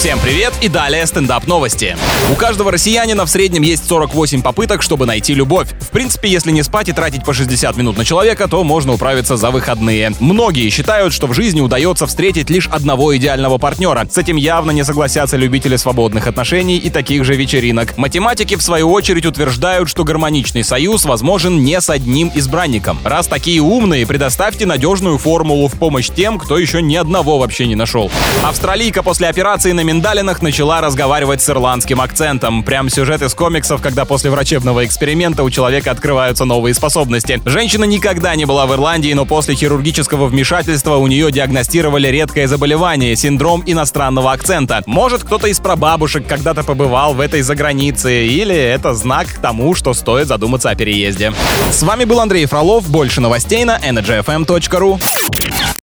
Всем привет и далее стендап новости. У каждого россиянина в среднем есть 48 попыток, чтобы найти любовь. В принципе, если не спать и тратить по 60 минут на человека, то можно управиться за выходные. Многие считают, что в жизни удается встретить лишь одного идеального партнера. С этим явно не согласятся любители свободных отношений и таких же вечеринок. Математики, в свою очередь, утверждают, что гармоничный союз возможен не с одним избранником. Раз такие умные, предоставьте надежную формулу в помощь тем, кто еще ни одного вообще не нашел. Австралийка после операции на миндалинах начала разговаривать с ирландским акцентом. Прям сюжет из комиксов, когда после врачебного эксперимента у человека открываются новые способности. Женщина никогда не была в Ирландии, но после хирургического вмешательства у нее диагностировали редкое заболевание – синдром иностранного акцента. Может, кто-то из прабабушек когда-то побывал в этой загранице, или это знак к тому, что стоит задуматься о переезде. С вами был Андрей Фролов. Больше новостей на energyfm.ru.